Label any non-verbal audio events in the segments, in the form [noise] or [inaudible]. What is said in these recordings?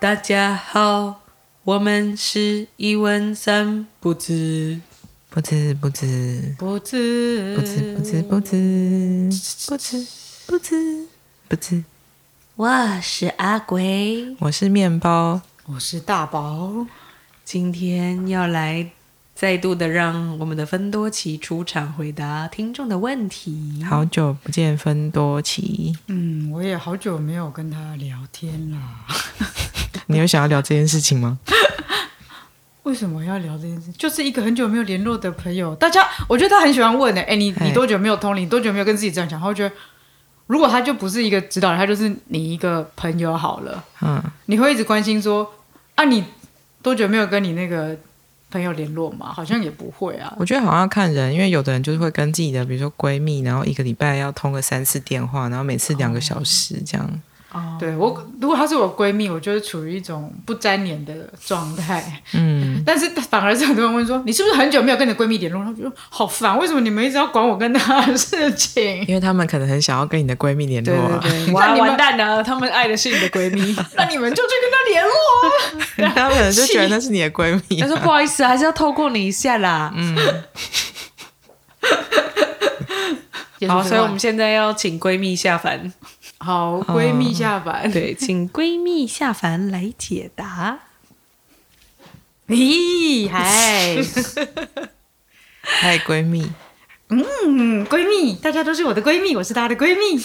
大家好，我们是一问三不知，不知不知。不知。不知不知不知。不知不知不知。我是阿鬼，我是面包，我是大宝，今天要来再度的让我们的芬多奇出场回答听众的问题。好久不见芬多奇，嗯，我也好久没有跟他聊天啦。你有想要聊这件事情吗？[laughs] 为什么要聊这件事？就是一个很久没有联络的朋友，大家我觉得他很喜欢问的、哎，你哎你多久没有通灵？多久没有跟自己这样讲？他会觉得，如果他就不是一个指导人，他就是你一个朋友好了，嗯，你会一直关心说，啊，你多久没有跟你那个朋友联络吗？好像也不会啊。我觉得好像要看人，因为有的人就是会跟自己的，比如说闺蜜，然后一个礼拜要通个三次电话，然后每次两个小时这样。哦，对我，如果她是我闺蜜，我就是处于一种不沾黏的状态。嗯，但是反而是很多人问说，你是不是很久没有跟你闺蜜联络？她觉得好烦，为什么你们一直要管我跟她的事情？因为他们可能很想要跟你的闺蜜联络、啊，对对对，[laughs] 哇，那你们完蛋了，他们爱的是你的闺蜜。[laughs] 那你们就去跟她联络啊。[laughs] 他们可能就觉得那是你的闺蜜、他说啊。不好意思，还是要透过你一下啦。嗯，好，所以我们现在要请闺蜜下凡。好闺蜜下凡。对，请闺蜜下凡来解答。咦，嗨，嗨，闺蜜，嗯，闺蜜，大家都是我的闺蜜，我是她的闺蜜。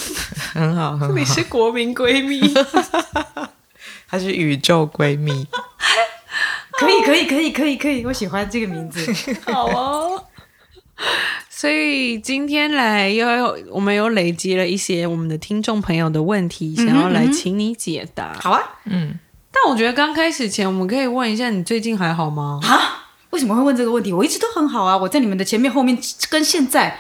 很好，很好。你是国民闺蜜，[laughs] 她是宇宙闺蜜。[laughs] 可以，可以，可以，可以，可以，我喜欢这个名字。[laughs] 好哦。所以今天来又有我们又累积了一些我们的听众朋友的问题，想要来请你解答。好啊，嗯，但我觉得刚开始前，我们可以问一下你最近还好吗？啊，为什么会问这个问题？我一直都很好啊，我在你们的前面、[laughs] 后面跟现在，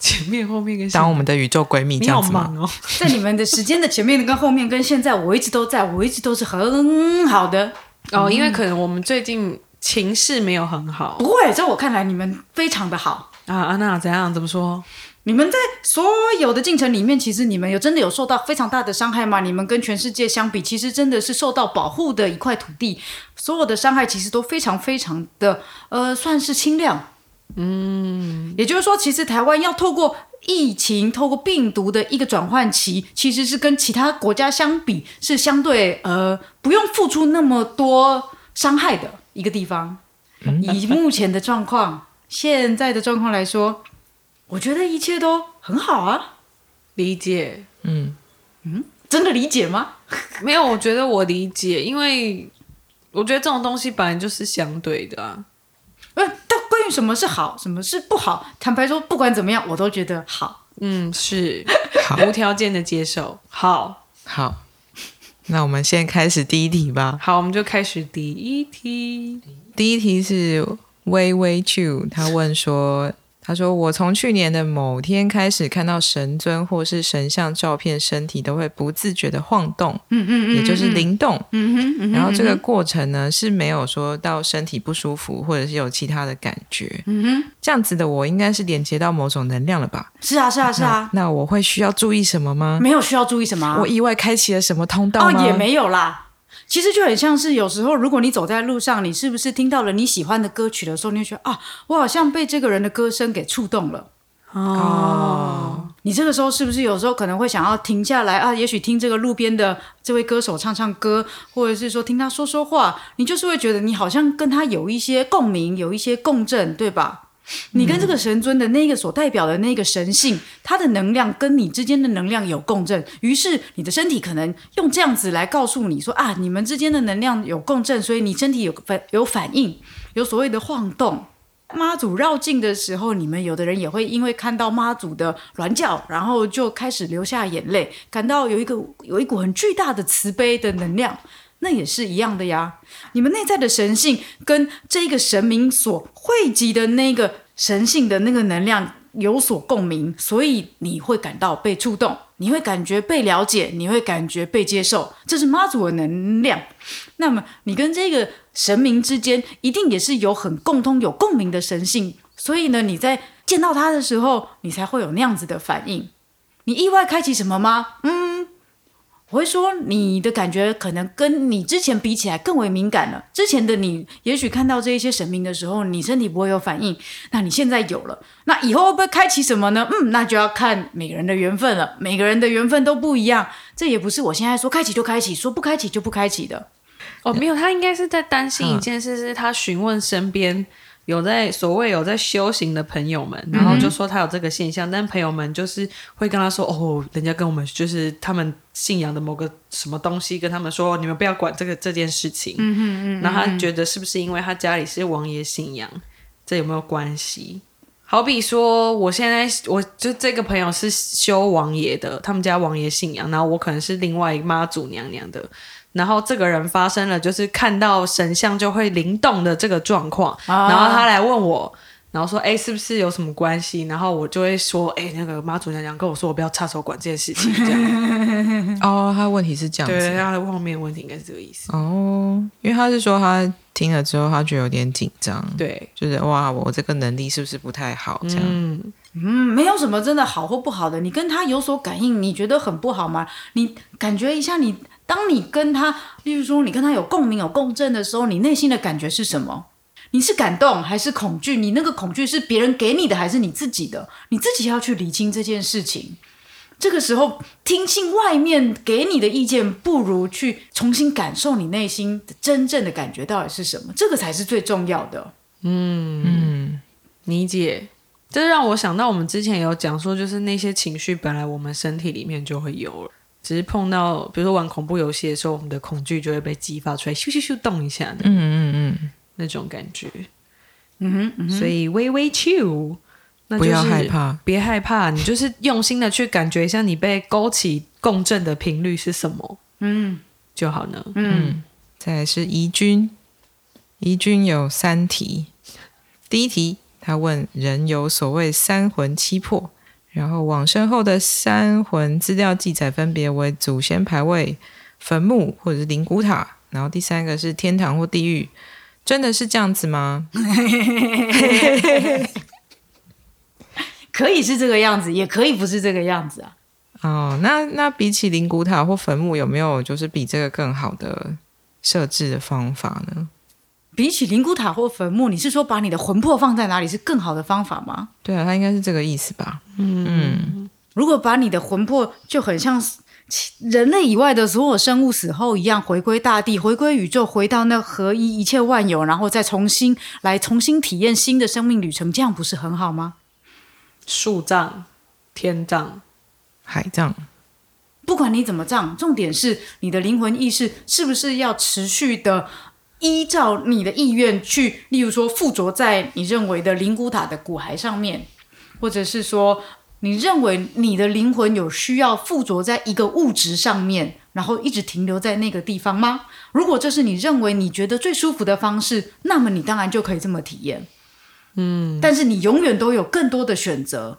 前面后面跟当我们的宇宙闺蜜这样子吗？[laughs] 在你们的时间的前面跟后面跟现在，我一直都在，我一直都是很好的。哦，因为可能我们最近情势没有很好不会，在我看来，你们非常的好。啊。安娜怎样？怎么说？你们在所有的进程里面，其实你们有真的有受到非常大的伤害吗？你们跟全世界相比，其实真的是受到保护的一块土地，所有的伤害其实都非常非常的呃，算是轻量。嗯，也就是说，其实台湾要透过疫情、透过病毒的一个转换期，其实是跟其他国家相比，是相对呃不用付出那么多伤害的一个地方。以目前的状况，现在的状况来说，我觉得一切都很好啊。理解？嗯嗯，真的理解吗？[laughs] 没有，我觉得我理解，因为我觉得这种东西本来就是相对的啊。呃，但关于什么是好，什么是不好，坦白说，不管怎么样，我都觉得好。嗯，是好无条件的接受。好好，那我们先开始第一题吧。好，我们就开始第一题。第一题是微微 Chu，他问说：“他说我从去年的某天开始看到神尊或是神像照片，身体都会不自觉的晃动，嗯嗯也就是灵动。嗯哼嗯然后这个过程呢是没有说到身体不舒服，或者是有其他的感觉。嗯哼，这样子的我应该是连接到某种能量了吧？是啊是啊是啊，那我会需要注意什么吗？没有需要注意什么啊、我意外开启了什么通道吗？哦也没有啦。其实就很像是有时候，如果你走在路上，你是不是听到了你喜欢的歌曲的时候，你就觉得啊，我好像被这个人的歌声给触动了。哦，你这个时候是不是有时候可能会想要停下来啊？也许听这个路边的这位歌手唱唱歌，或者是说听他说说话，你就是会觉得你好像跟他有一些共鸣，有一些共振，对吧？你跟这个神尊的那个所代表的那个神性，它的能量跟你之间的能量有共振，于是你的身体可能用这样子来告诉你说啊，你们之间的能量有共振，所以你身体有反有反应，有所谓的晃动。妈祖绕境的时候，你们有的人也会因为看到妈祖的銮叫，然后就开始流下眼泪，感到有一个有一股很巨大的慈悲的能量，那也是一样的呀。你们内在的神性跟这个神明所汇集的那个神性的那个能量有所共鸣，所以你会感到被触动，你会感觉被了解，你会感觉被接受，这是妈祖的能量。那么你跟这个神明之间一定也是有很共通、有共鸣的神性，所以呢，你在见到他的时候，你才会有那样子的反应。你意外开启什么吗？嗯，我会说你的感觉可能跟你之前比起来更为敏感了。之前的你也许看到这一些神明的时候，你身体不会有反应，那你现在有了，那以后会不会开启什么呢？[laughs] 嗯，那就要看每个人的缘分了。每个人的缘分都不一样，这也不是我现在说开启就开启，说不开启就不开启的。哦，没有，他应该是在担心一件事，是他询问身边有在所谓有在修行的朋友们，然后就说他有这个现象，但朋友们就是会跟他说，哦，人家跟我们就是他们信仰的某个什么东西，跟他们说，你们不要管这个这件事情。嗯嗯嗯。然后他觉得是不是因为他家里是王爷信仰，这有没有关系？好比说，我现在我就这个朋友是修王爷的，他们家王爷信仰，然后我可能是另外妈祖娘娘的。然后这个人发生了，就是看到神像就会灵动的这个状况，然后他来问我，然后说：“哎，是不是有什么关系？”然后我就会说：“哎，那个妈祖娘娘跟我说，我不要插手管这件事情。”这样。[laughs] 哦，他的问题是这样子，对，他的后面问题应该是这个意思。哦，因为他是说他听了之后，他觉得有点紧张，对，就是哇，我这个能力是不是不太好？这样，嗯，没有什么真的好或不好的，你跟他有所感应，你觉得很不好吗？你感觉一下你。当你跟他，例如说你跟他有共鸣、有共振的时候，你内心的感觉是什么？你是感动还是恐惧？你那个恐惧是别人给你的还是你自己的？你自己要去理清这件事情。这个时候听信外面给你的意见，不如去重新感受你内心真正的感觉到底是什么，这个才是最重要的。嗯嗯，理解。这让我想到我们之前有讲说，就是那些情绪本来我们身体里面就会有了。只是碰到，比如说玩恐怖游戏的时候，我们的恐惧就会被激发出来，咻咻咻动一下的，嗯嗯嗯，那种感觉，嗯哼，所以微微 chill，不要害怕，别害怕，你就是用心的去感觉一下，你被勾起共振的频率是什么，嗯，就好呢，嗯，再来是宜君，宜君有三题，第一题他问人有所谓三魂七魄。然后往生后的三魂资料记载分别为祖先牌位、坟墓或者是灵骨塔。然后第三个是天堂或地狱，真的是这样子吗？[laughs] 可以是这个样子，也可以不是这个样子啊。哦，那那比起灵骨塔或坟墓，有没有就是比这个更好的设置的方法呢？比起灵骨塔或坟墓，你是说把你的魂魄放在哪里是更好的方法吗？对啊，他应该是这个意思吧。嗯，如果把你的魂魄就很像人类以外的所有生物死后一样，回归大地，回归宇宙，回到那合一一切万有，然后再重新来重新体验新的生命旅程，这样不是很好吗？树葬、天葬、海葬，不管你怎么葬，重点是你的灵魂意识是不是要持续的。依照你的意愿去，例如说附着在你认为的灵骨塔的骨骸上面，或者是说你认为你的灵魂有需要附着在一个物质上面，然后一直停留在那个地方吗？如果这是你认为你觉得最舒服的方式，那么你当然就可以这么体验。嗯，但是你永远都有更多的选择。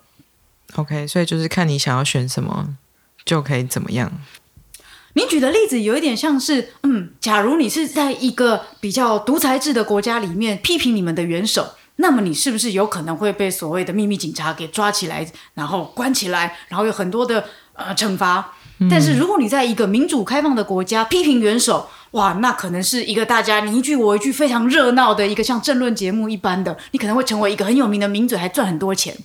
OK，所以就是看你想要选什么，就可以怎么样。你举的例子有一点像是，嗯，假如你是在一个比较独裁制的国家里面批评你们的元首，那么你是不是有可能会被所谓的秘密警察给抓起来，然后关起来，然后有很多的呃惩罚？但是如果你在一个民主开放的国家批评元首，哇，那可能是一个大家你一句我一句非常热闹的一个像政论节目一般的，你可能会成为一个很有名的名嘴，还赚很多钱。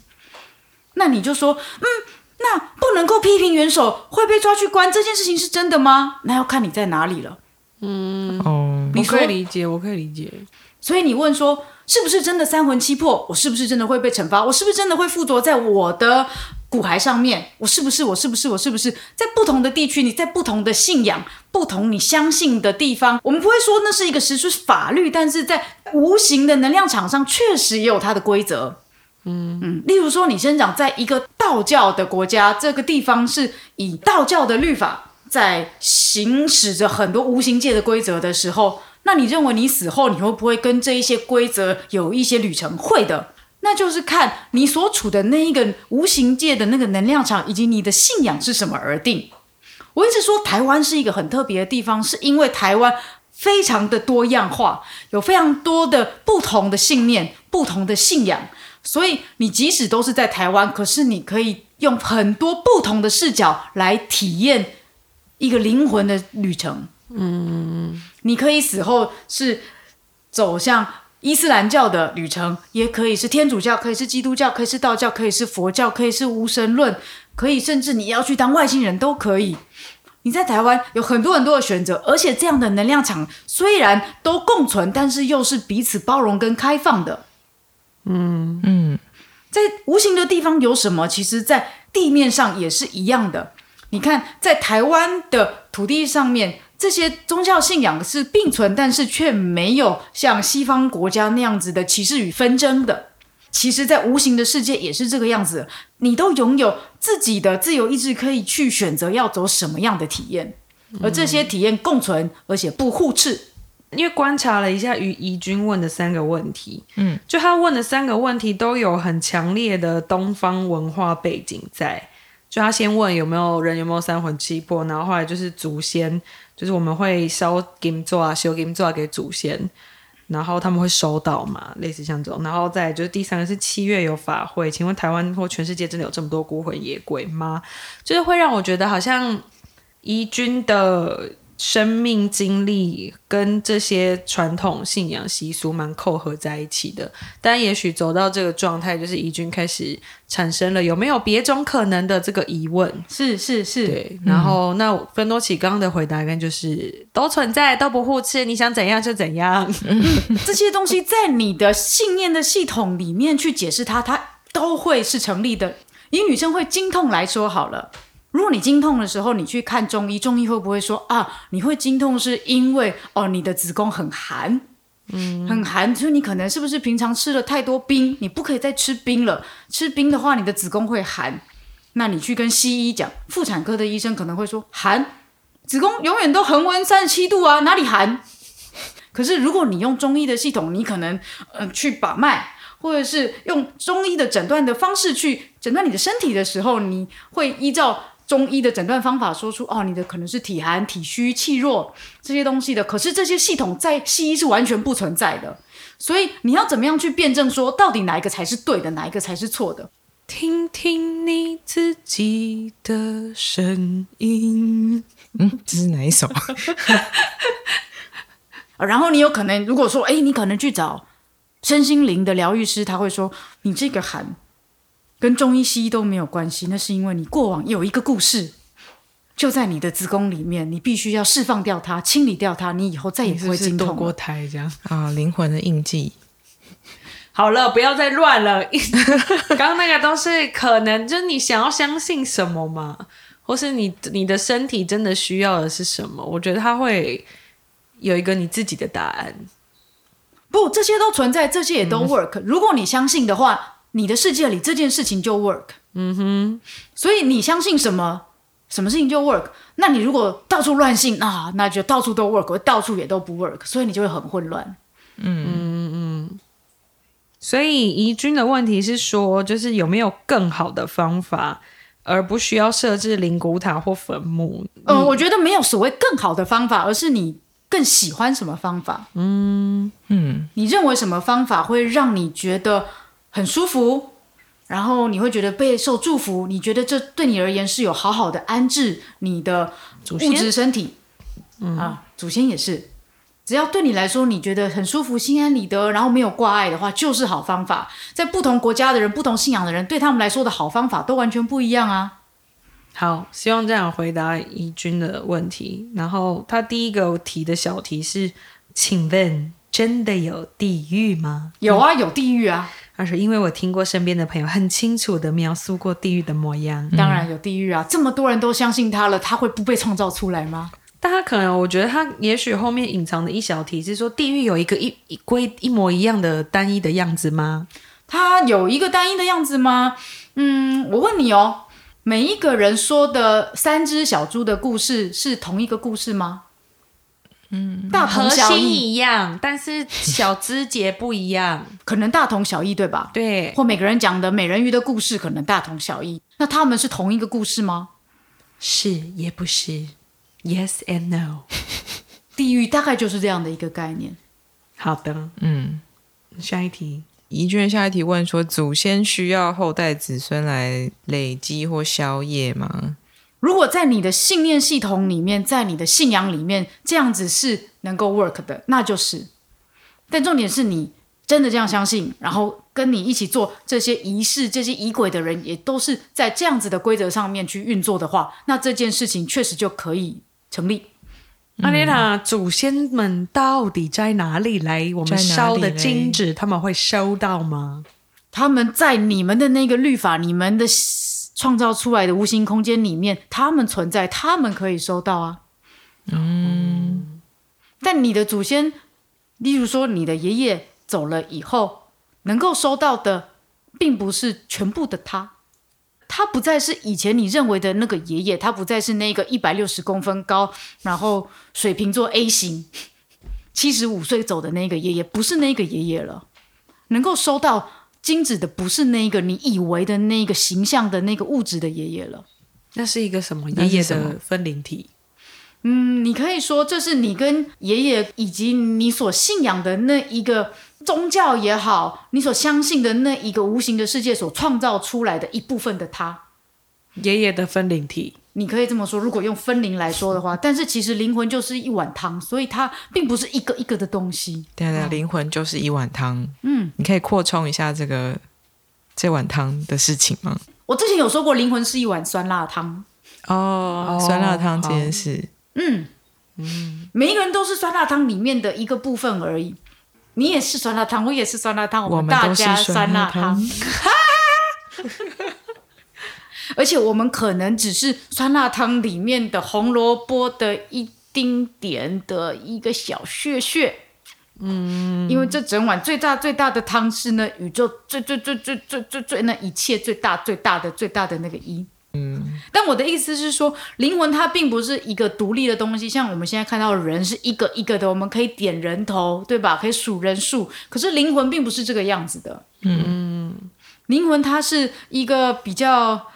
那你就说，嗯。那不能够批评元首会被抓去关，这件事情是真的吗？那要看你在哪里了。嗯，哦，你可以理解，我可以理解。所以你问说，是不是真的三魂七魄？我是不是真的会被惩罚？我是不是真的会附着在我的骨骸上面？我是不是？我是不是？我是不是？在不同的地区，你在不同的信仰、不同你相信的地方，我们不会说那是一个实施法律，但是在无形的能量场上，确实也有它的规则。嗯嗯，例如说，你生长在一个道教的国家，这个地方是以道教的律法在行使着很多无形界的规则的时候，那你认为你死后你会不会跟这一些规则有一些旅程？会的，那就是看你所处的那一个无形界的那个能量场，以及你的信仰是什么而定。我一直说台湾是一个很特别的地方，是因为台湾非常的多样化，有非常多的不同的信念、不同的信仰。所以你即使都是在台湾，可是你可以用很多不同的视角来体验一个灵魂的旅程。嗯，你可以死后是走向伊斯兰教的旅程，也可以是天主教，可以是基督教，可以是道教，可以是佛教，可以是无神论，可以甚至你要去当外星人都可以。你在台湾有很多很多的选择，而且这样的能量场虽然都共存，但是又是彼此包容跟开放的。嗯嗯，在无形的地方有什么？其实，在地面上也是一样的。你看，在台湾的土地上面，这些宗教信仰是并存，但是却没有像西方国家那样子的歧视与纷争的。其实，在无形的世界也是这个样子，你都拥有自己的自由意志，可以去选择要走什么样的体验，而这些体验共存，而且不互斥。因为观察了一下于怡君问的三个问题，嗯，就他问的三个问题都有很强烈的东方文化背景在。就他先问有没有人有没有三魂七魄，然后后来就是祖先，就是我们会烧金座啊，修金座给祖先。然后他们会收到嘛，类似像这种，然后再就是第三个是七月有法会，请问台湾或全世界真的有这么多孤魂野鬼吗？就是会让我觉得好像宜君的。生命经历跟这些传统信仰习俗蛮扣合在一起的，但也许走到这个状态，就是怡君开始产生了有没有别种可能的这个疑问。是是是，对。然后那芬多奇刚刚的回答跟就是都存在，都不互斥，你想怎样就怎样。[laughs] 这些东西在你的信念的系统里面去解释它，它都会是成立的。以女生会经痛来说好了。如果你经痛的时候，你去看中医，中医会不会说啊，你会经痛是因为哦，你的子宫很寒，嗯，很寒，所以你可能是不是平常吃了太多冰，你不可以再吃冰了，吃冰的话，你的子宫会寒。那你去跟西医讲，妇产科的医生可能会说寒，子宫永远都恒温三十七度啊，哪里寒？可是如果你用中医的系统，你可能嗯去把脉。或者是用中医的诊断的方式去诊断你的身体的时候，你会依照中医的诊断方法说出哦，你的可能是体寒、体虚、气弱这些东西的。可是这些系统在西医是完全不存在的，所以你要怎么样去辩证说到底哪一个才是对的，哪一个才是错的？听听你自己的声音。嗯，这是哪一首？[laughs] 然后你有可能如果说，哎，你可能去找。身心灵的疗愈师他会说：“你这个寒跟中医西医都没有关系，那是因为你过往有一个故事，就在你的子宫里面，你必须要释放掉它，清理掉它，你以后再也不会经痛过胎这样啊，灵魂的印记。[laughs] 好了，不要再乱了。[laughs] 刚刚那个都是可能，就是你想要相信什么嘛，或是你你的身体真的需要的是什么？我觉得他会有一个你自己的答案。”不，这些都存在，这些也都 work。如果你相信的话，你的世界里这件事情就 work。嗯哼，所以你相信什么，什么事情就 work。那你如果到处乱信啊，那就到处都 work，到处也都不 work，所以你就会很混乱。嗯嗯嗯。所以宜君的问题是说，就是有没有更好的方法，而不需要设置灵骨塔或坟墓？嗯，我觉得没有所谓更好的方法，而是你。更喜欢什么方法？嗯嗯，你认为什么方法会让你觉得很舒服？然后你会觉得备受祝福？你觉得这对你而言是有好好的安置你的物质身体？啊，祖先也是，只要对你来说你觉得很舒服、心安理得，然后没有挂碍的话，就是好方法。在不同国家的人、不同信仰的人，对他们来说的好方法都完全不一样啊。好，希望这样回答怡君的问题。然后他第一个提的小题是：请问真的有地狱吗？有啊，有地狱啊。他说：因为我听过身边的朋友很清楚的描述过地狱的模样。当然有地狱啊，这么多人都相信他了，他会不被创造出来吗？但他可能，我觉得他也许后面隐藏的一小题是说，地狱有一个一一规一模一样的单一的样子吗？他有一个单一的样子吗？嗯，我问你哦。每一个人说的三只小猪的故事是同一个故事吗？嗯，大同小异一样，但是小枝节不一样，[laughs] 可能大同小异，对吧？对。或每个人讲的美人鱼的故事可能大同小异，那他们是同一个故事吗？是也不是？Yes and no。[laughs] 地狱大概就是这样的一个概念。好的，嗯，下一题。宜君下一题问说：祖先需要后代子孙来累积或消业吗？如果在你的信念系统里面，在你的信仰里面，这样子是能够 work 的，那就是。但重点是你真的这样相信，然后跟你一起做这些仪式、这些仪轨的人，也都是在这样子的规则上面去运作的话，那这件事情确实就可以成立。阿丽塔，祖先们到底在哪里来？我们烧的金纸，他们会收到吗？他们在你们的那个律法、你们的创造出来的无形空间里面，他们存在，他们可以收到啊。嗯，但你的祖先，例如说你的爷爷走了以后，能够收到的，并不是全部的他。他不再是以前你认为的那个爷爷，他不再是那个一百六十公分高，然后水瓶座 A 型，七十五岁走的那个爷爷，不是那个爷爷了。能够收到金子的，不是那个你以为的那个形象的那个物质的爷爷了。那是一个什么爷爷的分灵体？嗯，你可以说这是你跟爷爷以及你所信仰的那一个宗教也好，你所相信的那一个无形的世界所创造出来的一部分的他。爷爷的分灵体。你可以这么说，如果用分灵来说的话，但是其实灵魂就是一碗汤，所以它并不是一个一个的东西。对啊对啊，灵魂就是一碗汤。嗯，你可以扩充一下这个这碗汤的事情吗？我之前有说过，灵魂是一碗酸辣汤。哦酸辣汤这件事，嗯嗯每一个人都是酸辣汤里面的一个部分而已。你也是酸辣汤，我也是酸辣汤，我们大家酸辣辣汤。[laughs] 而且我们可能只是酸辣汤里面的红萝卜的一丁点的一个小屑屑。嗯，因为这整碗最大最大的汤是呢宇宙最最最最最最最那一切最大最大的最大的那个一。嗯，但我的意思是说，灵魂它并不是一个独立的东西，像我们现在看到的人是一个一个的，我们可以点人头，对吧？可以数人数，可是灵魂并不是这个样子的。嗯，灵魂它是一个比较。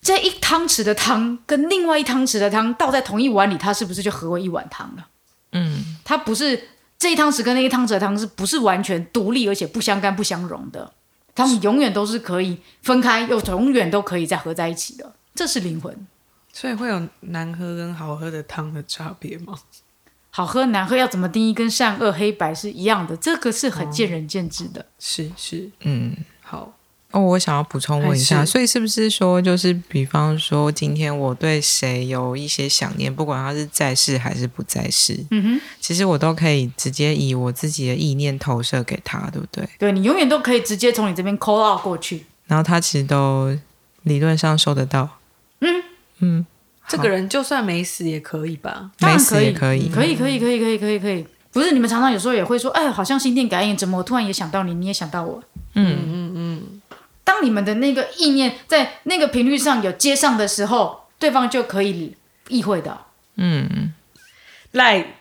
这一汤匙的汤跟另外一汤匙的汤倒在同一碗里，它是不是就合为一碗汤了？嗯，它不是这一汤匙跟那一汤匙的汤是不是完全独立而且不相干不相容的？它们永远都是可以分开，又永远都可以再合在一起的。这是灵魂，所以会有难喝跟好喝的汤的差别吗？好喝难喝要怎么定义，跟善恶黑白是一样的，这个是很见仁见智的。是是，嗯。好，哦，我想要补充问一下，所以是不是说，就是比方说，今天我对谁有一些想念，不管他是在世还是不在世，嗯哼，其实我都可以直接以我自己的意念投射给他，对不对？对你永远都可以直接从你这边 call out 过去。然后他其实都理论上收得到。嗯嗯，这个人就算没死也可以吧？当然没死也可以，可以，可以，可以，可以，可以，可以。不是你们常常有时候也会说，哎，好像心电感应，怎么我突然也想到你，你也想到我。嗯嗯嗯，当你们的那个意念在那个频率上有接上的时候，对方就可以意会到。嗯，来，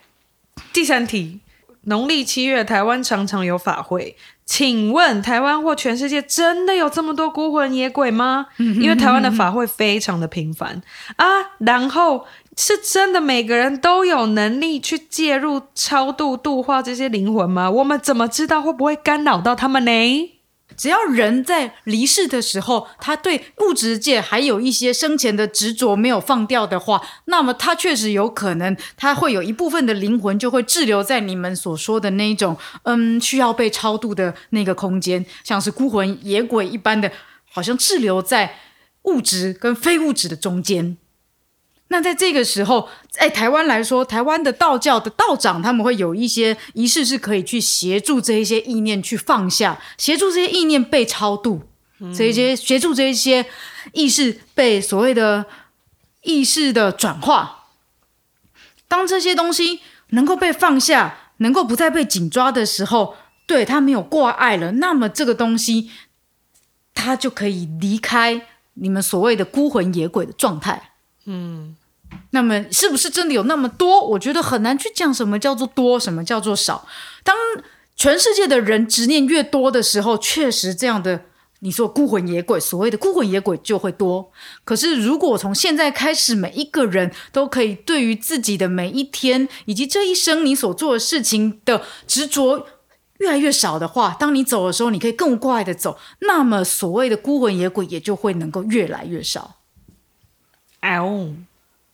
第三题，农历七月，台湾常常有法会。请问台湾或全世界真的有这么多孤魂野鬼吗？因为台湾的法会非常的频繁啊，然后是真的每个人都有能力去介入超度度化这些灵魂吗？我们怎么知道会不会干扰到他们呢？只要人在离世的时候，他对物质界还有一些生前的执着没有放掉的话，那么他确实有可能，他会有一部分的灵魂就会滞留在你们所说的那一种，嗯，需要被超度的那个空间，像是孤魂野鬼一般的，好像滞留在物质跟非物质的中间。那在这个时候，在台湾来说，台湾的道教的道长他们会有一些仪式，是可以去协助这一些意念去放下，协助这些意念被超度，这一些协助这一些意识被所谓的意识的转化。当这些东西能够被放下，能够不再被紧抓的时候，对他没有挂碍了，那么这个东西它就可以离开你们所谓的孤魂野鬼的状态。嗯，那么是不是真的有那么多？我觉得很难去讲什么叫做多，什么叫做少。当全世界的人执念越多的时候，确实这样的你说孤魂野鬼，所谓的孤魂野鬼就会多。可是如果从现在开始，每一个人都可以对于自己的每一天以及这一生你所做的事情的执着。越来越少的话，当你走的时候，你可以更快的走，那么所谓的孤魂野鬼也就会能够越来越少。哎哦，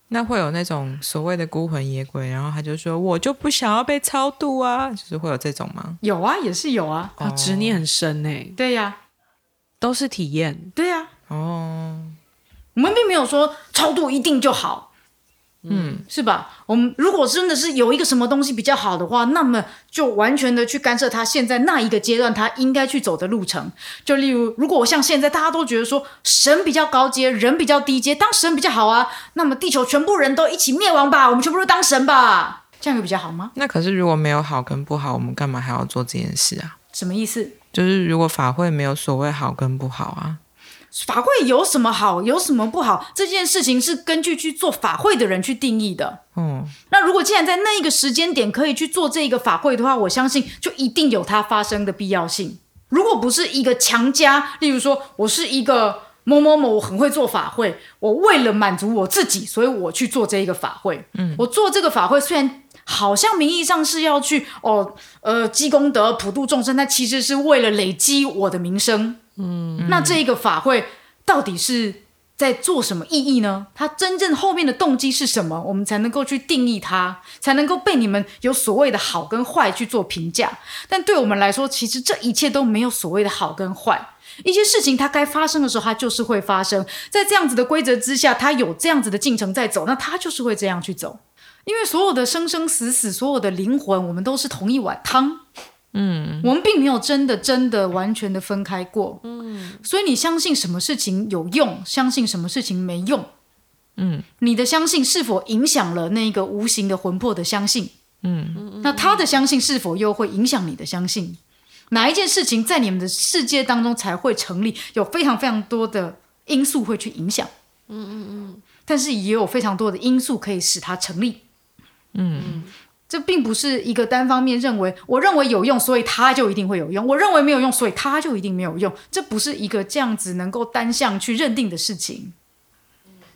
那会有那种所谓的孤魂野鬼，然后他就说我就不想要被超度啊，就是会有这种吗？有啊，也是有啊。哦。执念很深呢，对呀、都是体验。对呀、哦，我们并没有说超度一定就好，嗯，是吧？我们如果真的是有一个什么东西比较好的话，那么就完全的去干涉他现在那一个阶段他应该去走的路程。就例如，如果我像现在大家都觉得说神比较高阶，人比较低阶，当神比较好啊，那么地球全部人都一起灭亡吧，我们全部都当神吧，这样有比较好吗？那可是如果没有好跟不好，我们干嘛还要做这件事啊？什么意思？就是如果法会没有所谓好跟不好啊，法会有什么好，有什么不好？这件事情是根据去做法会的人去定义的。嗯，那如果既然在那一个时间点可以去做这个法会的话，我相信就一定有它发生的必要性。如果不是一个强加，例如说我是一个某某某，我很会做法会，我为了满足我自己，所以我去做这一个法会。嗯，我做这个法会虽然。好像名义上是要去哦，呃，积功德、普度众生，但其实是为了累积我的名声。嗯，那这一个法会到底是在做什么意义呢？它真正后面的动机是什么？我们才能够去定义它，才能够被你们有所谓的好跟坏去做评价。但对我们来说，其实这一切都没有所谓的好跟坏。一些事情它该发生的时候，它就是会发生在这样子的规则之下，它有这样子的进程在走，那它就是会这样去走。因为所有的生生死死，所有的灵魂，我们都是同一碗汤。嗯，我们并没有真的真的完全的分开过。嗯，所以你相信什么事情有用，相信什么事情没用。嗯，你的相信是否影响了那个无形的魂魄的相信？嗯，那他的相信是否又会影响你的相信？哪一件事情在你们的世界当中才会成立？有非常非常多的因素会去影响。嗯嗯嗯，但是也有非常多的因素可以使它成立。嗯，这并不是一个单方面认为，我认为有用，所以它就一定会有用；我认为没有用，所以它就一定没有用。这不是一个这样子能够单向去认定的事情。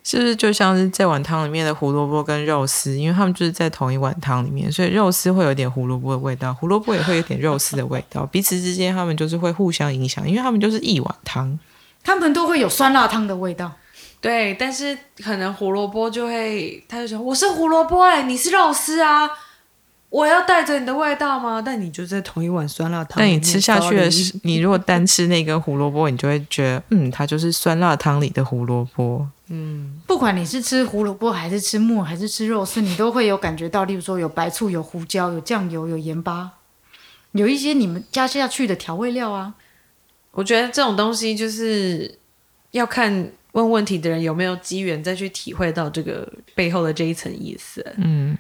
是不是就像是这碗汤里面的胡萝卜跟肉丝，因为他们就是在同一碗汤里面，所以肉丝会有点胡萝卜的味道，胡萝卜也会有点肉丝的味道，彼此之间他们就是会互相影响，因为他们就是一碗汤。他们都会有酸辣汤的味道。对，但是可能胡萝卜就会，他就说我是胡萝卜哎、你是肉丝啊，我要带着你的味道吗？但你就在同一碗酸辣汤里面，但你吃下去的是，你如果单吃那根胡萝卜，你就会觉得，嗯，它就是酸辣汤里的胡萝卜。嗯不管你是吃胡萝卜还是吃木耳还是吃肉丝，你都会有感觉到，例如说有白醋、有胡椒、有酱油、有盐巴，有一些你们加下去的调味料啊。我觉得这种东西就是要看问问题的人有没有机缘再去体会到这个背后的这一层意思。嗯，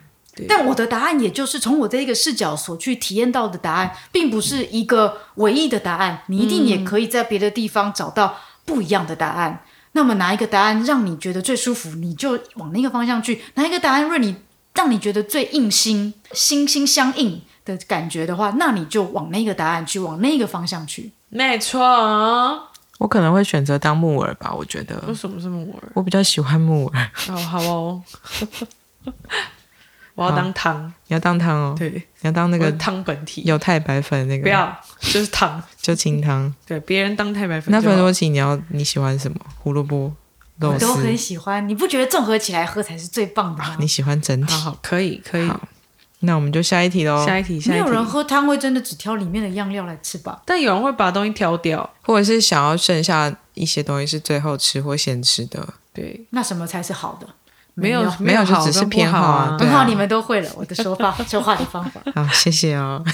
但我的答案也就是从我这一个视角所去体验到的答案，并不是一个唯一的答案。你一定也可以在别的地方找到不一样的答案。那么哪一个答案让你觉得最舒服，你就往那个方向去；哪一个答案让你让你觉得最硬心、心心相印的感觉的话，那你就往那个答案去，往那个方向去。没错，我可能会选择当木耳吧，我觉得为什么是木耳？我比较喜欢木耳。哦，好哦，[laughs] 我要当汤，你要当汤哦，对，你要当那个那个汤本体，有太白粉那个，不要就是汤，就清汤。对，别人当太白粉那。粉多奇，你要你喜欢什么？胡萝卜、肉我都很，喜欢，你不觉得综合起来喝才是最棒的吗？你喜欢整体好。好，可以可以。好那我们就下一题喽，下一题，下一题。没有人喝汤会真的只挑里面的样料来吃吧？但有人会把东西挑掉。或者是想要剩下一些东西是最后吃或先吃的。对，那什么才是好的？没有没有就好只是偏好啊很好，你们都会了我的说法、[laughs] 说话的方法。好，谢谢哦。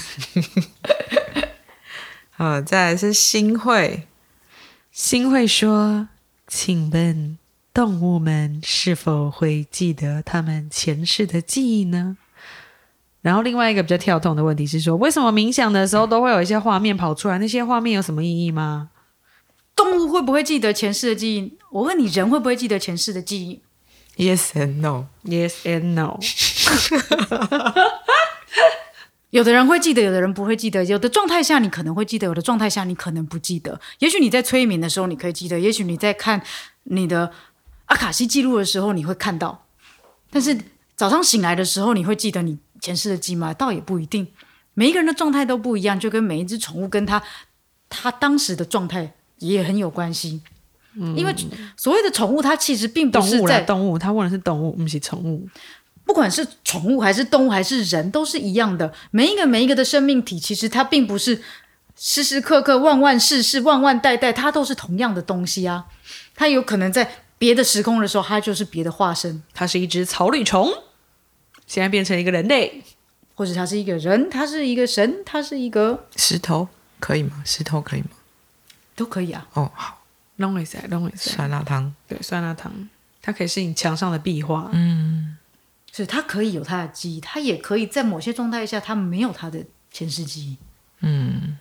[laughs] 好，再来是新会，新会说：“请问动物们是否会记得他们前世的记忆呢？”然后另外一个比较跳动的问题是说，为什么冥想的时候都会有一些画面跑出来？那些画面有什么意义吗？动物会不会记得前世的记忆？我问你，人会不会记得前世的记忆？Yes and no。Yes and no。[laughs] 有的人会记得，有的人不会记得。有的状态下你可能会记得，有的状态下你可能不记得。也许你在催眠的时候你可以记得，也许你在看你的阿卡西记录的时候你会看到，但是早上醒来的时候你会记得你前世的记忆吗？倒也不一定。每一个人的状态都不一样，就跟每一只宠物跟它它当时的状态也很有关系。因为所谓的宠物，它其实并不动物啦，是在动物，他问的是动物，不是宠物。不管是宠物还是动物还是人，都是一样的。每一个每一个的生命体，其实它并不是时时刻刻、万万世世、万万代代，它都是同样的东西啊。它有可能在别的时空的时候，它就是别的化身，它是一只草履虫，现在变成一个人类。或者它是一个人，它是一个神，它是一个石头可以吗？石头可以吗？都可以啊。哦，好，弄一下，弄一下，酸辣汤。对，酸辣汤，它可以是你墙上的壁画。嗯，是它可以有它的记忆，它也可以在某些状态下，它没有它的前世记忆。嗯，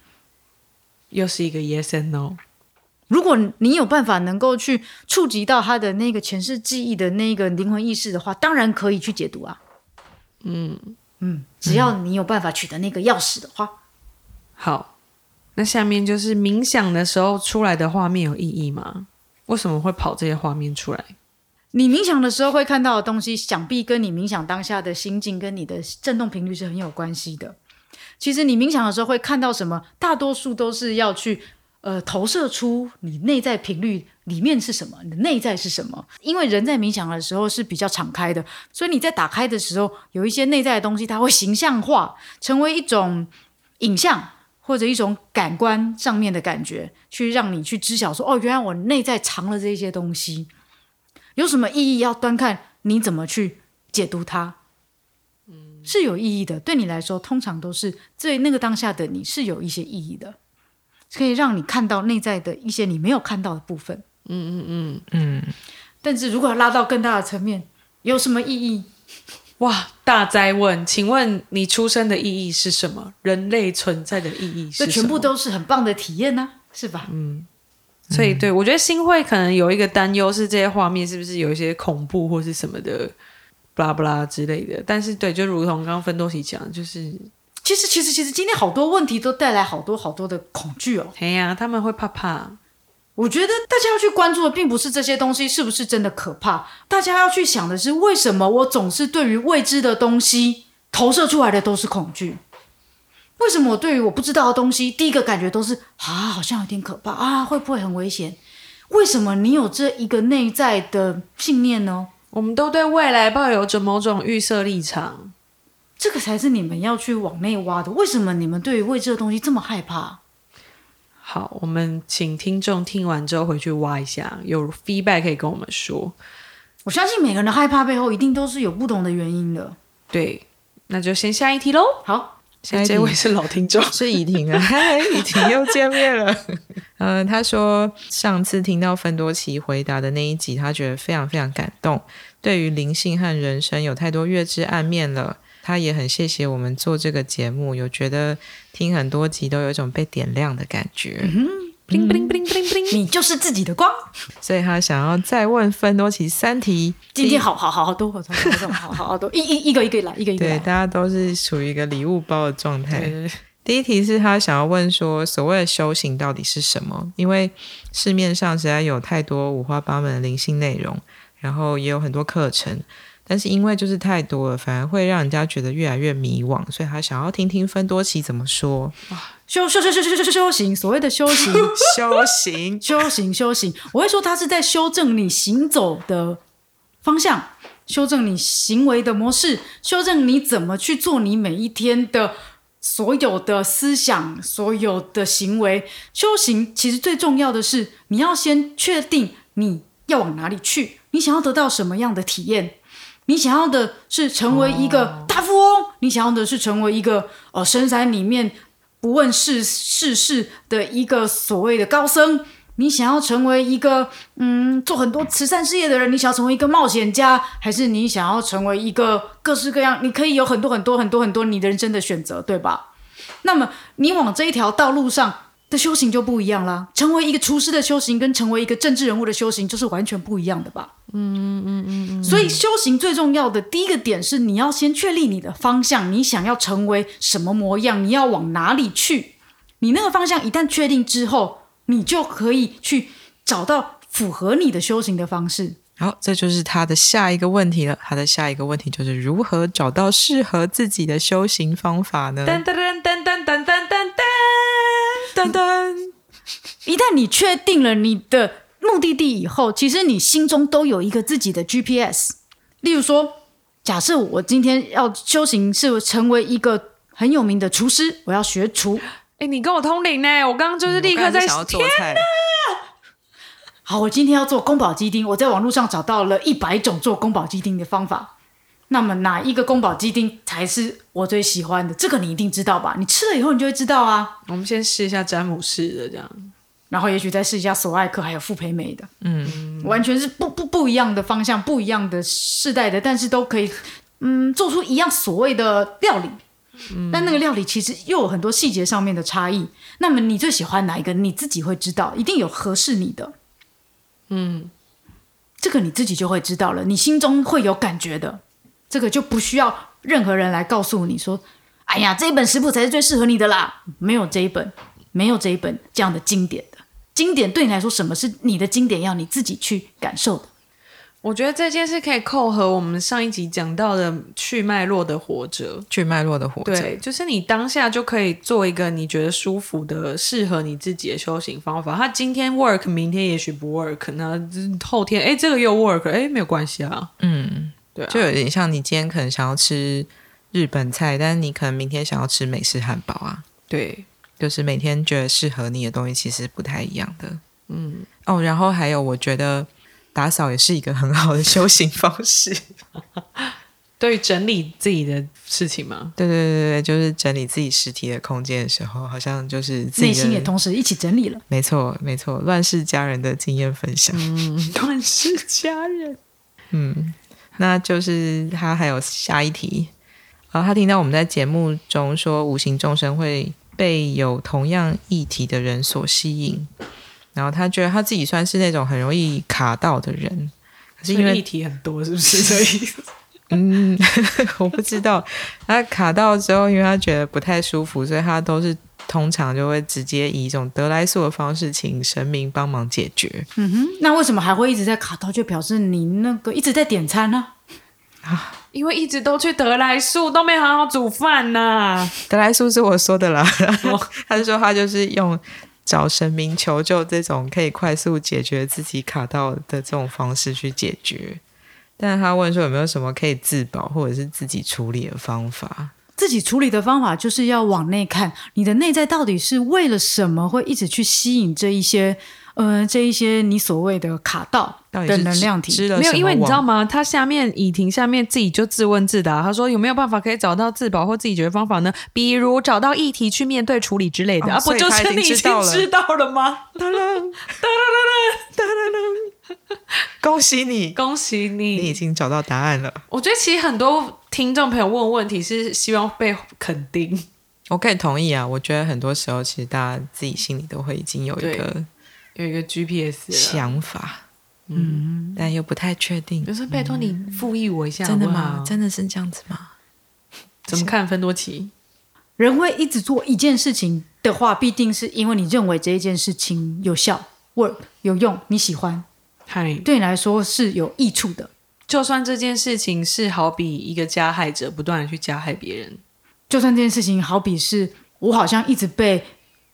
又是一个 yes and no。如果你有办法能够去触及到他的那个前世记忆的那个灵魂意识的话，当然可以去解读啊。嗯嗯，只要你有办法取得那个钥匙的话，好，那下面就是冥想的时候出来的画面有意义吗？为什么会跑这些画面出来？你冥想的时候会看到的东西，想必跟你冥想当下的心境跟你的振动频率是很有关系的。其实你冥想的时候会看到什么，大多数都是要去呃投射出你内在频率里面是什么，你的内在是什么。因为人在冥想的时候是比较敞开的，所以你在打开的时候，有一些内在的东西，它会形象化，成为一种影像或者一种感官上面的感觉，去让你去知晓说，哦，原来我内在藏了这些东西。有什么意义？要端看你怎么去解读它。嗯，是有意义的。对你来说，通常都是对那个当下的你是有一些意义的，可以让你看到内在的一些你没有看到的部分。嗯嗯嗯，嗯，但是如果要拉到更大的层面，有什么意义？哇，大灾问，请问你出生的意义是什么？人类存在的意义是什么？这全部都是很棒的体验呢、是吧？嗯所以，对我觉得新会可能有一个担忧是这些画面是不是有一些恐怖或是什么的，巴拉巴拉之类的。但是，对，就如同刚刚芬多奇讲，就是，其实，其实，其实今天好多问题都带来好多好多的恐惧哦。哎呀，他们会怕怕。我觉得大家要去关注的，并不是这些东西是不是真的可怕，大家要去想的是，为什么我总是对于未知的东西投射出来的都是恐惧？为什么我对于我不知道的东西，第一个感觉都是啊，好像有点可怕啊，会不会很危险？为什么你有这一个内在的信念呢？我们都对未来抱有着某种预设立场。这个才是你们要去往内挖的。为什么你们对于未知的东西这么害怕？好，我们请听众听完之后回去挖一下，有 feedback 可以跟我们说。我相信每个人的害怕背后一定都是有不同的原因的。对，那就先下一题喽。好，下一这位是老听众，[laughs] 是怡婷啊，[laughs] 嗨，怡婷又见面了。嗯，[laughs] 他说上次听到芬多奇回答的那一集，他觉得非常非常感动，对于灵性和人生有太多月之暗面了。他也很谢谢我们做这个节目，有觉得听很多集都有一种被点亮的感觉 bling。你就是自己的光。所以他想要再问芬多奇三题。今天好好好好多，好多好好好好多，一一一个一个来，一个一个对，大。家都是处于一个礼物包的状态。第一题是他想要问说，所谓的修行到底是什么？因为市面上实在有太多五花八门的灵性内容，然后也有很多课程，但是因为就是太多了，反而会让人家觉得越来越迷惘。所以他想要听听芬多奇怎么说：修修修修修修修行所谓的修行，修行修行修行。我会说他是在修正你行走的方向，修正你行为的模式，修正你怎么去做你每一天的所有的思想、所有的行为。修行其实最重要的是你要先确定你要往哪里去，你想要得到什么样的体验。你想要的是成为一个大富翁，你想要的是成为一个呃深山里面不问世世事的一个所谓的高僧，你想要成为一个嗯做很多慈善事业的人，你想要成为一个冒险家，还是你想要成为一个各式各样？你可以有很多很多很多很多你的人生的选择，对吧？那么你往这一条道路上的修行就不一样啦。成为一个厨师的修行，跟成为一个政治人物的修行，就是完全不一样的吧？嗯嗯嗯嗯。所以修行最重要的第一个点是，你要先确立你的方向，你想要成为什么模样，你要往哪里去。你那个方向一旦确定之后，你就可以去找到符合你的修行的方式。好，这就是他的下一个问题了。他的下一个问题就是如何找到适合自己的修行方法呢？噔噔噔噔一旦你确定了你的目的地以后，其实你心中都有一个自己的 GPS。例如说，假设我今天要修行是成为一个很有名的厨师，我要学厨。哎，你跟我通灵呢，我刚刚就是立刻在想要做菜。好，我今天要做宫保鸡丁，我在网络上找到了一百种做宫保鸡丁的方法。那么哪一个宫保鸡丁才是我最喜欢的？这个你一定知道吧？你吃了以后你就会知道啊。我们先试一下詹姆士的这样，然后也许再试一下索爱克还有傅培梅的，嗯，完全是不不不一样的方向，不一样的世代的，但是都可以，嗯，做出一样所谓的料理。但那个料理其实又有很多细节上面的差异。那么你最喜欢哪一个？你自己会知道，一定有合适你的。嗯，这个你自己就会知道了，你心中会有感觉的。这个就不需要任何人来告诉你说：“哎呀，这一本食谱才是最适合你的啦。”没有这一本，没有这一本这样的经典的经典，对你来说，什么是你的经典？要你自己去感受的。我觉得这件事可以扣合我们上一集讲到的去脉络的活着，去脉络的活着，对，就是你当下就可以做一个你觉得舒服的、适合你自己的修行方法。它今天 work，明天也许不 work，那后天哎，这个又 work，哎，没有关系啊。嗯，对，就有点像你今天可能想要吃日本菜，但是你可能明天想要吃美式汉堡啊。对，就是每天觉得适合你的东西其实不太一样的。嗯，哦，然后还有我觉得。打扫也是一个很好的修行方式，[laughs] 对整理自己的事情吗？对对对对就是整理自己实体的空间的时候，好像就是内心也同时一起整理了。没错没错，乱世佳人的经验分享。嗯，[laughs] 乱世佳人。嗯，那就是他还有下一题然后，他听到我们在节目中说，无形众生会被有同样议题的人所吸引。然后他觉得他自己算是那种很容易卡到的人，可是因为议题很多，是不是这意思？[laughs] 嗯，[laughs] 我不知道。他卡到之后，因为他觉得不太舒服，所以他都是通常就会直接以一种得来速的方式，请神明帮忙解决。嗯哼，那为什么还会一直在卡到？就表示你那个一直在点餐呢？啊，因为一直都去得来速，都没好好煮饭呐。得来速是我说的啦，[laughs] 他就说他就是用。找神明求救，这种可以快速解决自己卡到的这种方式去解决。但是他问说有没有什么可以自保或者是自己处理的方法？自己处理的方法就是要往内看，你的内在到底是为了什么会一直去吸引这一些？呃，这一些你所谓的卡到的能量体，没有，因为你知道吗？他下面已停下面自己就自问自答，他说有没有办法可以找到自保或自己解决方法呢？比如找到议题去面对处理之类的，啊，不就是你已经 [laughs] 知道了吗？哒啦哒啦哒啦哒啦，[laughs] 恭喜你，恭喜你，你已经找到答案了。我觉得其实很多听众朋友问问题是希望被肯定，我可以同意啊。我觉得很多时候其实大家自己心里都会已经有一个。有一个 GPS 想法，嗯，但又不太确定。就是拜托你复议我一下，真的吗？真的是这样子吗？怎么看芬多奇？人会一直做一件事情的话，必定是因为你认为这一件事情有效，work 有用，你喜欢，嗨，对你来说是有益处的。就算这件事情是好比一个加害者不断的去加害别人，就算这件事情好比是我好像一直被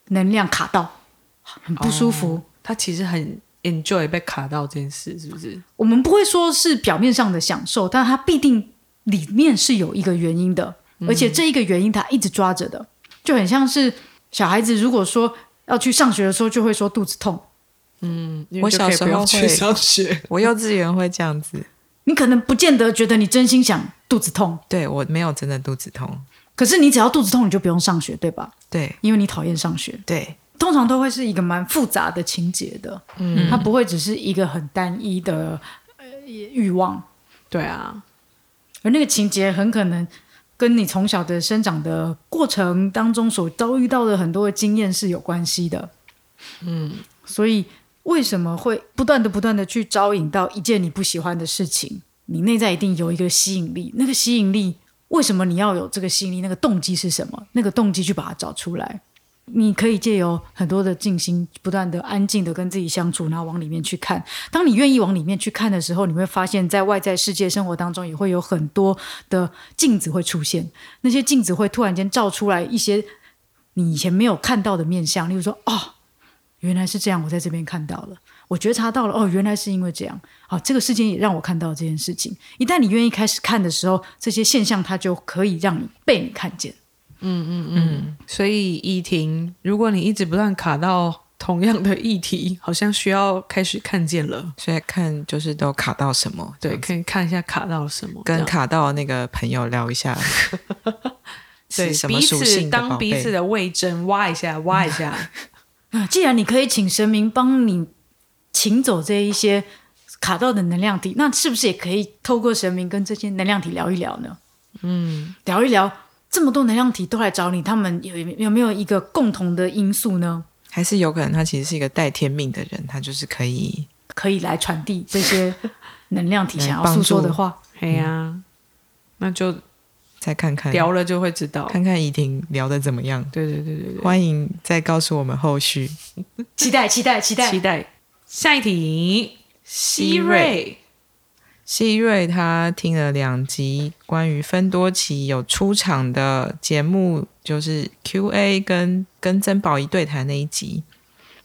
能量卡到，很不舒服。他其实很 enjoy 被卡到这件事，是不是？我们不会说是表面上的享受，但他必定里面是有一个原因的，而且这一个原因他一直抓着的，就很像是小孩子如果说要去上学的时候，就会说肚子痛。嗯，我小时候去上学，[laughs] 我幼稚园会这样子。你可能不见得觉得你真心想肚子痛，对我没有真的肚子痛，可是你只要肚子痛，你就不用上学，对吧？对，因为你讨厌上学。对。通常都会是一个蛮复杂的情节的，嗯，它不会只是一个很单一的呃欲望，对啊，而那个情节很可能跟你从小的生长的过程当中所遭遇到的很多的经验是有关系的，嗯，所以为什么会不断的不断的去招引到一件你不喜欢的事情？你内在一定有一个吸引力，那个吸引力为什么你要有这个吸引力？那个动机是什么？那个动机去把它找出来。你可以借由很多的静心，不断的安静的跟自己相处，然后往里面去看。当你愿意往里面去看的时候，你会发现在外在世界生活当中也会有很多的镜子会出现。那些镜子会突然间照出来一些你以前没有看到的面相，例如说，哦，原来是这样，我在这边看到了。我觉察到了，哦，原来是因为这样。好，这个事件也让我看到这件事情。一旦你愿意开始看的时候，这些现象它就可以让你被你看见。嗯嗯嗯所以依婷，如果你一直不断卡到同样的议题，好像需要开始看见了。所以看就是都卡到什么，对，可以看一下卡到什么，跟卡到那个朋友聊一下，对 [laughs] 是什么彼此当彼此的味针，挖一下，挖一下。啊，既然你可以请神明帮你请走这一些卡到的能量体，那是不是也可以透过神明跟这些能量体聊一聊呢？嗯，聊一聊，这么多能量体都来找你，他们有有没有一个共同的因素呢？还是有可能他其实是一个带天命的人，他就是可以可以来传递这些能量体想要诉说的话。[laughs] 嘿呀、那就再看看聊了就会知道。看看怡婷聊的怎么样。对对对对对，欢迎再告诉我们后续。期待，期待，期待期。待下一题。希瑞，希瑞他听了两集关于芬多奇有出场的节目，就是 Q&A 跟跟曾宝仪对谈那一集，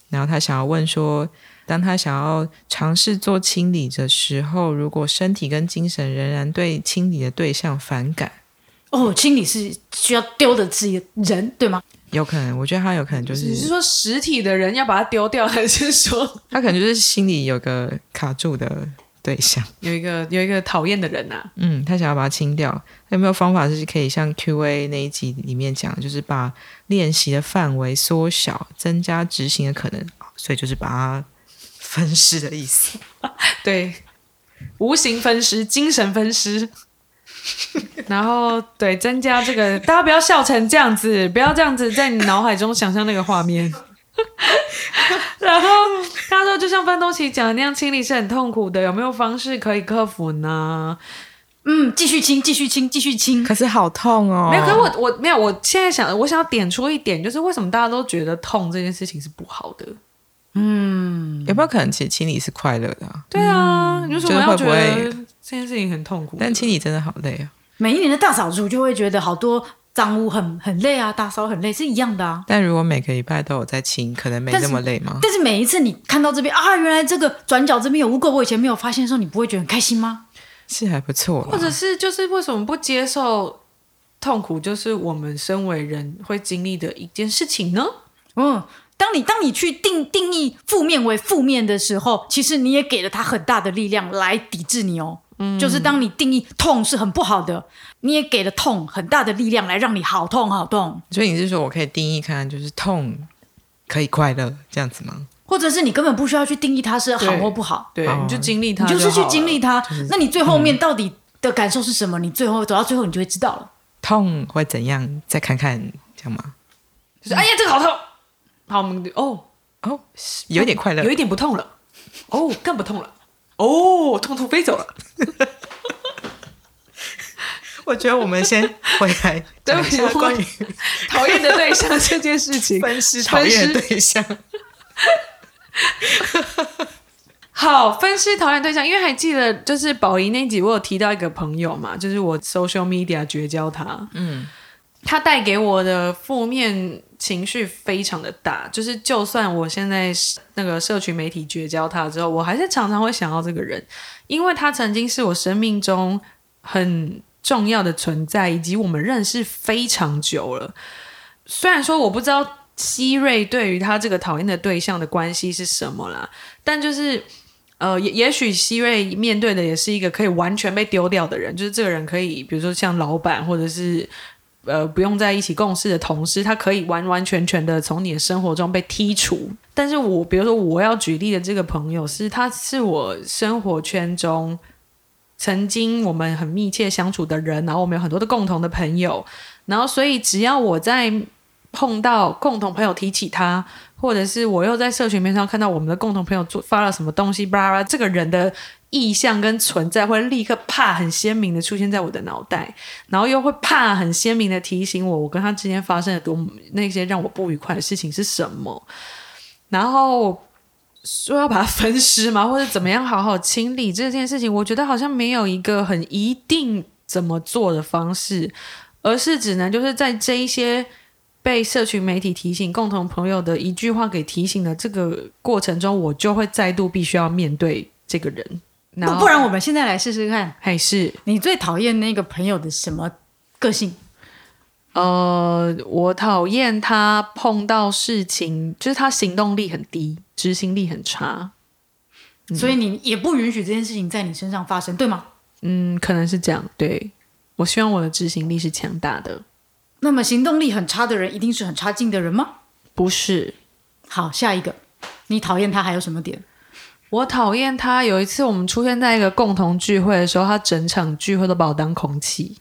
然后他想要问说，当他想要尝试做清理的时候，如果身体跟精神仍然对清理的对象反感，哦，清理是需要丢的是人，对吗？有可能，我觉得他有可能就是你是是说实体的人要把它丢掉，还是说 [laughs] 他可能就是心里有个卡住的对象。有一个有一个讨厌的人啊？嗯，他想要把它清掉，有没有方法是可以像 Q&A 那一集里面讲，就是把练习的范围缩小，增加执行的可能，所以就是把它分尸的意思。[laughs] 对，无形分尸，精神分尸。[laughs] 然后对增加这个，大家不要笑成这样子，不要这样子在你脑海中想象那个画面。[laughs] 然后他说，就像范东奇讲的那样，清理是很痛苦的，有没有方式可以克服呢？嗯，继续清，继续清，继续清。可是好痛哦！没有，可是我我没有，我现在想，我想要点出一点，就是为什么大家都觉得痛这件事情是不好的？嗯有没有可能其实清理是快乐的、啊？对啊，你为什么要觉得这件事情很痛苦？但清理真的好累啊！每一年的大扫除就会觉得好多脏污很很累啊，打扫很累是一样的啊。但如果每个礼拜都有在清，可能没那么累吗？但是每一次你看到这边啊，原来这个转角这边有污垢，我以前没有发现的时候，你不会觉得很开心吗？是还不错，或者是就是为什么不接受痛苦，就是我们身为人会经历的一件事情呢？嗯，当你当你去定定义负面为负面的时候，其实你也给了他很大的力量来抵制你哦。嗯，就是当你定义痛是很不好的，你也给了痛很大的力量来让你好痛好痛，所以你是说我可以定义看看，就是痛可以快乐这样子吗？或者是你根本不需要去定义它是好或不好，对，哦你就经历它你就是去经历它。那你最后面到底的感受是什么？你最后走到最后，你就会知道了。痛会怎样？再看看这样吗？就是哎呀，这个好痛。好，我们哦，哦，有一点快乐有，一点不痛了，哦，更不痛了，哦，痛痛飞走了。[laughs] 我觉得我们先回来 [laughs] 讲一下关于 [laughs] 讨厌的对象这件事情，分尸讨厌的对象。好，分析讨厌对象，因为还记得就是宝仪那集，我有提到一个朋友嘛，就是我 social media 绝交他，嗯，他带给我的负面情绪非常的大，就是就算我现在那个社群媒体绝交他之后，我还是常常会想到这个人，因为他曾经是我生命中很重要的存在，以及我们认识非常久了。虽然说我不知道希瑞对于他这个讨厌的对象的关系是什么啦，但就是呃，也也许希瑞面对的也是一个可以完全被丢掉的人，就是这个人可以，比如说像老板或者是呃不用在一起共事的同事，他可以完完全全的从你的生活中被剔除。但是我比如说我要举例的这个朋友是，他是我生活圈中曾经我们很密切相处的人，然后我们有很多的共同的朋友，然后所以只要我在碰到共同朋友提起他，或者是我又在社群面上看到我们的共同朋友做发了什么东西，巴拉巴拉，这个人的意向跟存在会立刻啪很鲜明的出现在我的脑袋，然后又会啪很鲜明的提醒我，我跟他之间发生的多么那些让我不愉快的事情是什么，然后。说要把它分尸吗，或者怎么样好好清理这件事情，我觉得好像没有一个很一定怎么做的方式，而是只能就是在这一些被社群媒体提醒、共同朋友的一句话给提醒的这个过程中，我就会再度必须要面对这个人。然后不不然，我们现在来试试看，还是你最讨厌那个朋友的什么个性？呃，我讨厌他碰到事情，就是他行动力很低，执行力很差。所以你也不允许这件事情在你身上发生，对吗？嗯，可能是这样。对我希望我的执行力是强大的，那么行动力很差的人，一定是很差劲的人吗？不是好，下一个，你讨厌他还有什么点？我讨厌他。有一次我们出现在一个共同聚会的时候，他整场聚会都把我当空气，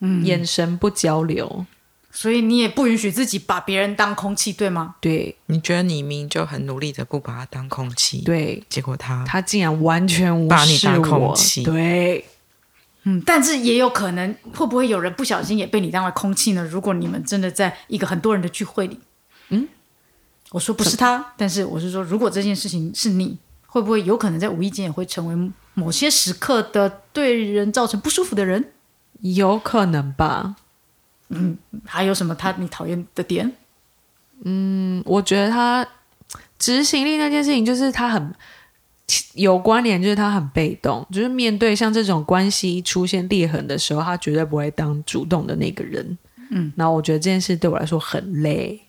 嗯，眼神不交流。所以你也不允许自己把别人当空气，对吗？对你觉得你明明就很努力的不把他当空气，，对，结果他他竟然完全无视把你当空我。气对，嗯，但是也有可能，会不会有人不小心也被你当了空气呢？如果你们真的在一个很多人的聚会里，嗯，我说不是他，但是我是说，如果这件事情是你，会不会有可能在无意间也会成为某些时刻的对人造成不舒服的人？有可能吧。嗯还有什么他你讨厌的点？嗯，我觉得他执行力那件事情，就是他很有关联，就是他很被动，就是面对像这种关系出现裂痕的时候，他绝对不会当主动的那个人。嗯，然后我觉得这件事对我来说很累，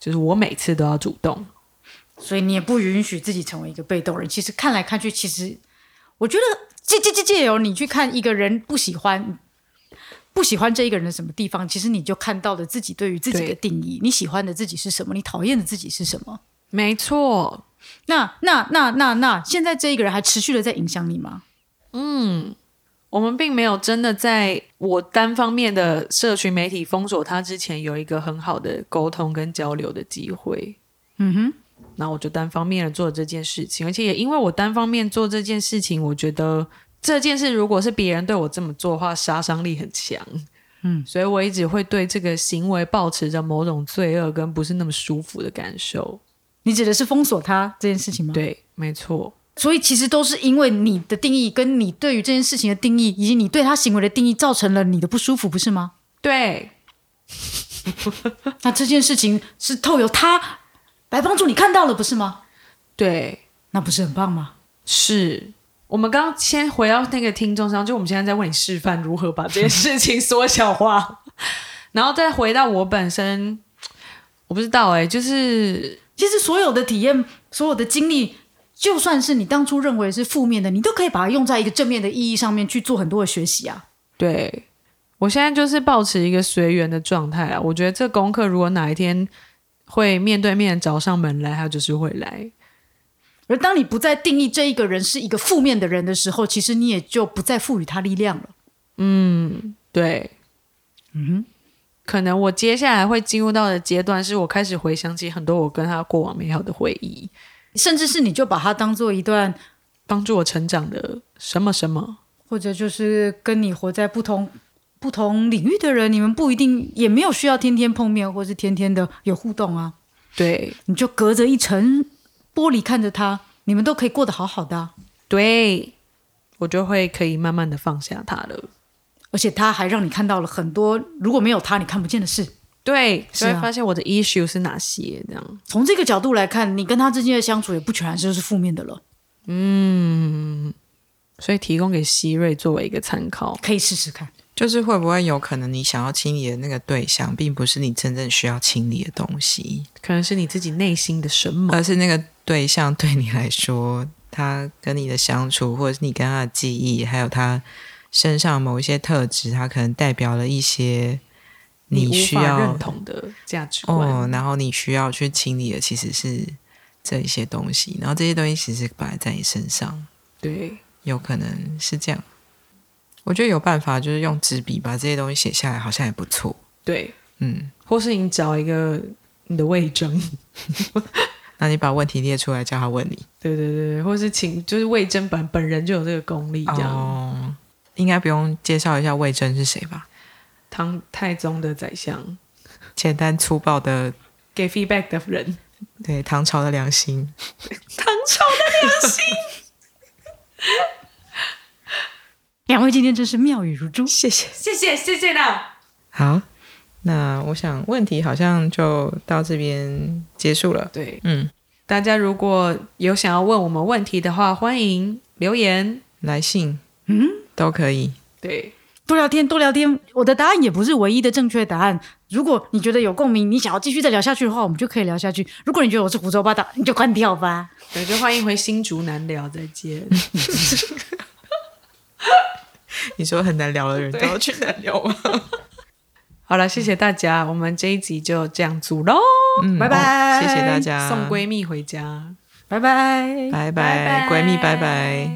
就是我每次都要主动。所以你也不允许自己成为一个被动人。其实看来看去，其实我觉得借借借借由你去看一个人不喜欢。不喜欢这一个人的什么地方，其实你就看到了自己对于自己的定义。你喜欢的自己是什么？你讨厌的自己是什么？没错，那那那那那，现在这一个人还持续的在影响你吗？嗯我们并没有真的在我单方面的社群媒体封锁他之前，有一个很好的沟通跟交流的机会。嗯哼，那我就单方面的做这件事情，而且也因为我单方面做这件事情，我觉得这件事如果是别人对我这么做的话，杀伤力很强。嗯，所以我一直会对这个行为保持着某种罪恶跟不是那么舒服的感受。你指的是封锁他这件事情吗？，对，没错，所以其实都是因为你的定义，跟你对于这件事情的定义，以及你对他行为的定义，造成了你的不舒服，不是吗？对，[laughs] 那这件事情是透由他来帮主你看到了，不是吗？对，那不是很棒吗？是。我们刚刚先回到那个听众上，就我们现在在为你示范如何把这件事情缩小化，[laughs] 然后再回到我本身，我不知道哎、就是其实所有的体验，所有的经历，就算是你当初认为是负面的，你都可以把它用在一个正面的意义上面去做很多的学习啊。对我现在就是保持一个随缘的状态啊。我觉得这功课如果哪一天会面对面找上门来，他就是会来。而当你不再定义这一个人是一个负面的人的时候，其实你也就不再赋予他力量了。嗯对，嗯可能我接下来会进入到的阶段，是我开始回想起很多我跟他过往美好的回忆，甚至是你就把它当做一段，帮助我成长的什么什么。或者就是跟你活在不同不同领域的人，你们不一定也没有需要天天碰面，或是天天的有互动啊。对你就隔着一层玻璃看着他，你们都可以过得好好的啊、对，我就会可以慢慢的放下他了。而且他还让你看到了很多如果没有他你看不见的事。对，所以发现我的 issue 是哪些，这样。从这个角度来看，你跟他之间的相处也不全然就是负面的了，嗯所以提供给希瑞作为一个参考。可以试试看。就是会不会有可能你想要清理的那个对象，并不是你真正需要清理的东西，可能是你自己内心的什么？而是那个对象对你来说，他跟你的相处，或者是你跟他的记忆，还有他身上某一些特质，他可能代表了一些你需要认同的价值观。哦，然后你需要去清理的其实是这一些东西，然后这些东西其实摆在你身上，对，有可能是这样。我觉得有办法，就是用纸笔把这些东西写下来，好像也不错。对，嗯，或是你找一个你的魏征，[laughs] 那你把问题列出来，叫他问你。对对对对，或是请就是魏征本本人就有这个功力，这样。哦，应该不用介绍一下魏征是谁吧？唐太宗的宰相简单粗暴的，给 feedback 的人，对唐朝的良心。唐朝的良心。[laughs] [laughs] [laughs] 两位今天真是妙语如珠，谢谢。谢谢谢谢啦。好，那我想问题好像就到这边结束了。对，嗯，大家如果有想要问我们问题的话，欢迎留言。来信，嗯，都可以。对，多聊天，多聊天。我的答案也不是唯一的正确答案。如果你觉得有共鸣，你想要继续再聊下去的话，我们就可以聊下去。如果你觉得我是胡说八道，你就关掉吧。对，就欢迎回新竹难聊，再见。[laughs] [laughs] 你说很难聊的人都要去难聊吗？[laughs] 好了，谢谢大家，我们这一集就这样组喽，嗯，拜拜。谢谢大家，送闺蜜回家，拜拜，拜拜，闺蜜拜拜。